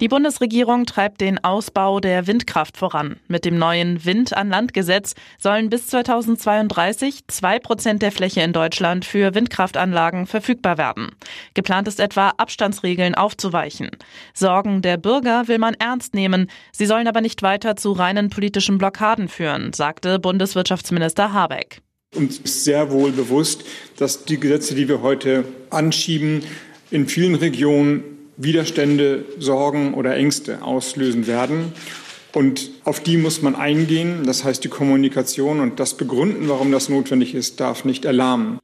Die Bundesregierung treibt den Ausbau der Windkraft voran. Mit dem neuen Wind an Land Gesetz sollen bis 2032 zwei Prozent der Fläche in Deutschland für Windkraftanlagen verfügbar werden. Geplant ist etwa, Abstandsregeln aufzuweichen. Sorgen der Bürger will man ernst nehmen. Sie sollen aber nicht weiter zu reinen politischen Blockaden führen, sagte Bundeswirtschaftsminister Habeck. Uns ist sehr wohl bewusst, dass die Gesetze, die wir heute anschieben, in vielen Regionen Widerstände, Sorgen oder Ängste auslösen werden. Und auf die muss man eingehen. Das heißt, die Kommunikation und das Begründen, warum das notwendig ist, darf nicht erlahmen.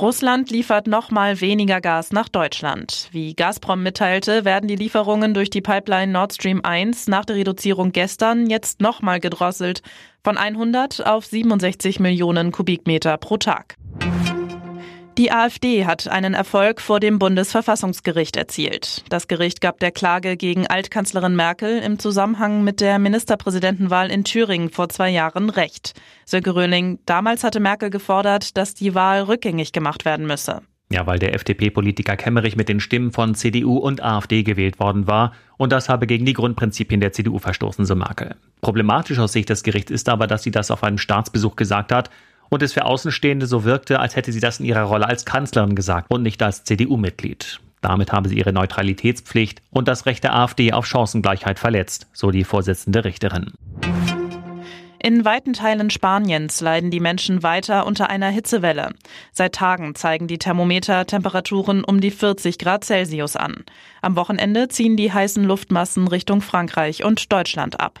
Russland liefert noch mal weniger Gas nach Deutschland. Wie Gazprom mitteilte, werden die Lieferungen durch die Pipeline Nord Stream 1 nach der Reduzierung gestern jetzt noch mal gedrosselt von 100 auf 67 Millionen Kubikmeter pro Tag. Die AfD hat einen Erfolg vor dem Bundesverfassungsgericht erzielt. Das Gericht gab der Klage gegen Altkanzlerin Merkel im Zusammenhang mit der Ministerpräsidentenwahl in Thüringen vor zwei Jahren recht. Sönke Röhling, damals hatte Merkel gefordert, dass die Wahl rückgängig gemacht werden müsse. Ja, weil der FDP-Politiker Kemmerich mit den Stimmen von CDU und AfD gewählt worden war und das habe gegen die Grundprinzipien der CDU verstoßen, so Merkel. Problematisch aus Sicht des Gerichts ist aber, dass sie das auf einem Staatsbesuch gesagt hat und es für Außenstehende so wirkte, als hätte sie das in ihrer Rolle als Kanzlerin gesagt und nicht als CDU-Mitglied. Damit habe sie ihre Neutralitätspflicht und das Recht der AfD auf Chancengleichheit verletzt, so die Vorsitzende Richterin. In weiten Teilen Spaniens leiden die Menschen weiter unter einer Hitzewelle. Seit Tagen zeigen die Thermometer Temperaturen um die 40 Grad Celsius an. Am Wochenende ziehen die heißen Luftmassen Richtung Frankreich und Deutschland ab.